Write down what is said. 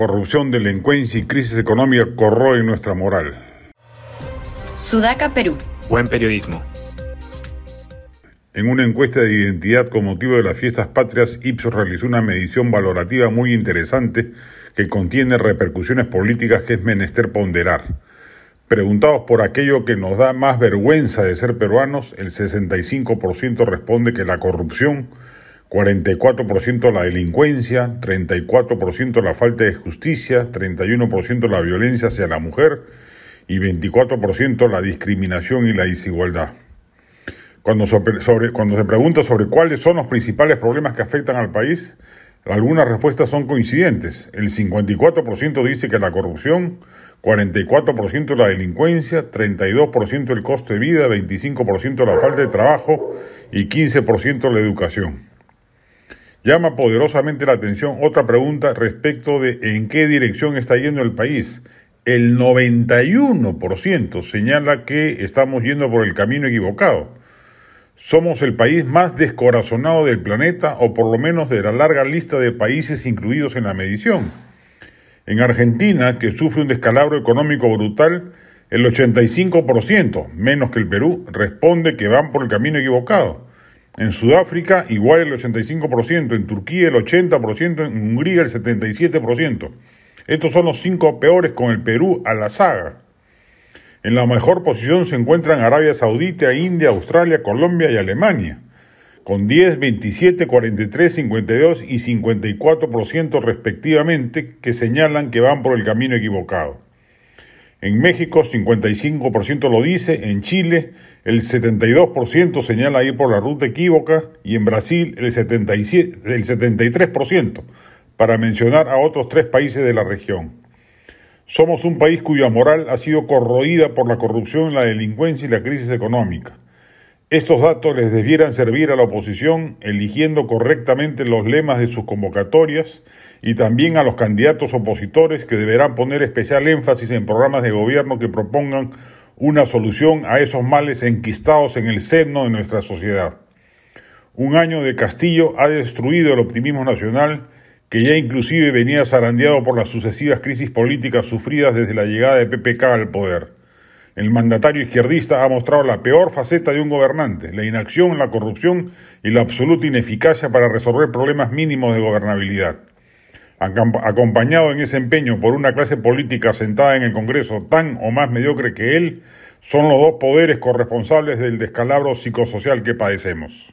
Corrupción, delincuencia y crisis económica corroen nuestra moral. Sudaca, Perú. Buen periodismo. En una encuesta de identidad con motivo de las fiestas patrias, Ipsos realizó una medición valorativa muy interesante que contiene repercusiones políticas que es menester ponderar. Preguntados por aquello que nos da más vergüenza de ser peruanos, el 65% responde que la corrupción 44% la delincuencia, 34% la falta de justicia, 31% la violencia hacia la mujer y 24% la discriminación y la desigualdad. Cuando, cuando se pregunta sobre cuáles son los principales problemas que afectan al país, algunas respuestas son coincidentes. El 54% dice que la corrupción, 44% la delincuencia, 32% el costo de vida, 25% la falta de trabajo y 15% la educación. Llama poderosamente la atención otra pregunta respecto de en qué dirección está yendo el país. El 91% señala que estamos yendo por el camino equivocado. Somos el país más descorazonado del planeta o por lo menos de la larga lista de países incluidos en la medición. En Argentina, que sufre un descalabro económico brutal, el 85%, menos que el Perú, responde que van por el camino equivocado. En Sudáfrica igual el 85%, en Turquía el 80%, en Hungría el 77%. Estos son los cinco peores con el Perú a la saga. En la mejor posición se encuentran Arabia Saudita, India, Australia, Colombia y Alemania, con 10, 27, 43, 52 y 54% respectivamente que señalan que van por el camino equivocado. En México 55% lo dice, en Chile el 72% señala ir por la ruta equívoca y en Brasil el, 77, el 73%, para mencionar a otros tres países de la región. Somos un país cuya moral ha sido corroída por la corrupción, la delincuencia y la crisis económica. Estos datos les debieran servir a la oposición eligiendo correctamente los lemas de sus convocatorias y también a los candidatos opositores que deberán poner especial énfasis en programas de gobierno que propongan una solución a esos males enquistados en el seno de nuestra sociedad. Un año de Castillo ha destruido el optimismo nacional que ya inclusive venía zarandeado por las sucesivas crisis políticas sufridas desde la llegada de PPK al poder. El mandatario izquierdista ha mostrado la peor faceta de un gobernante, la inacción, la corrupción y la absoluta ineficacia para resolver problemas mínimos de gobernabilidad. Acompañado en ese empeño por una clase política sentada en el Congreso tan o más mediocre que él, son los dos poderes corresponsables del descalabro psicosocial que padecemos.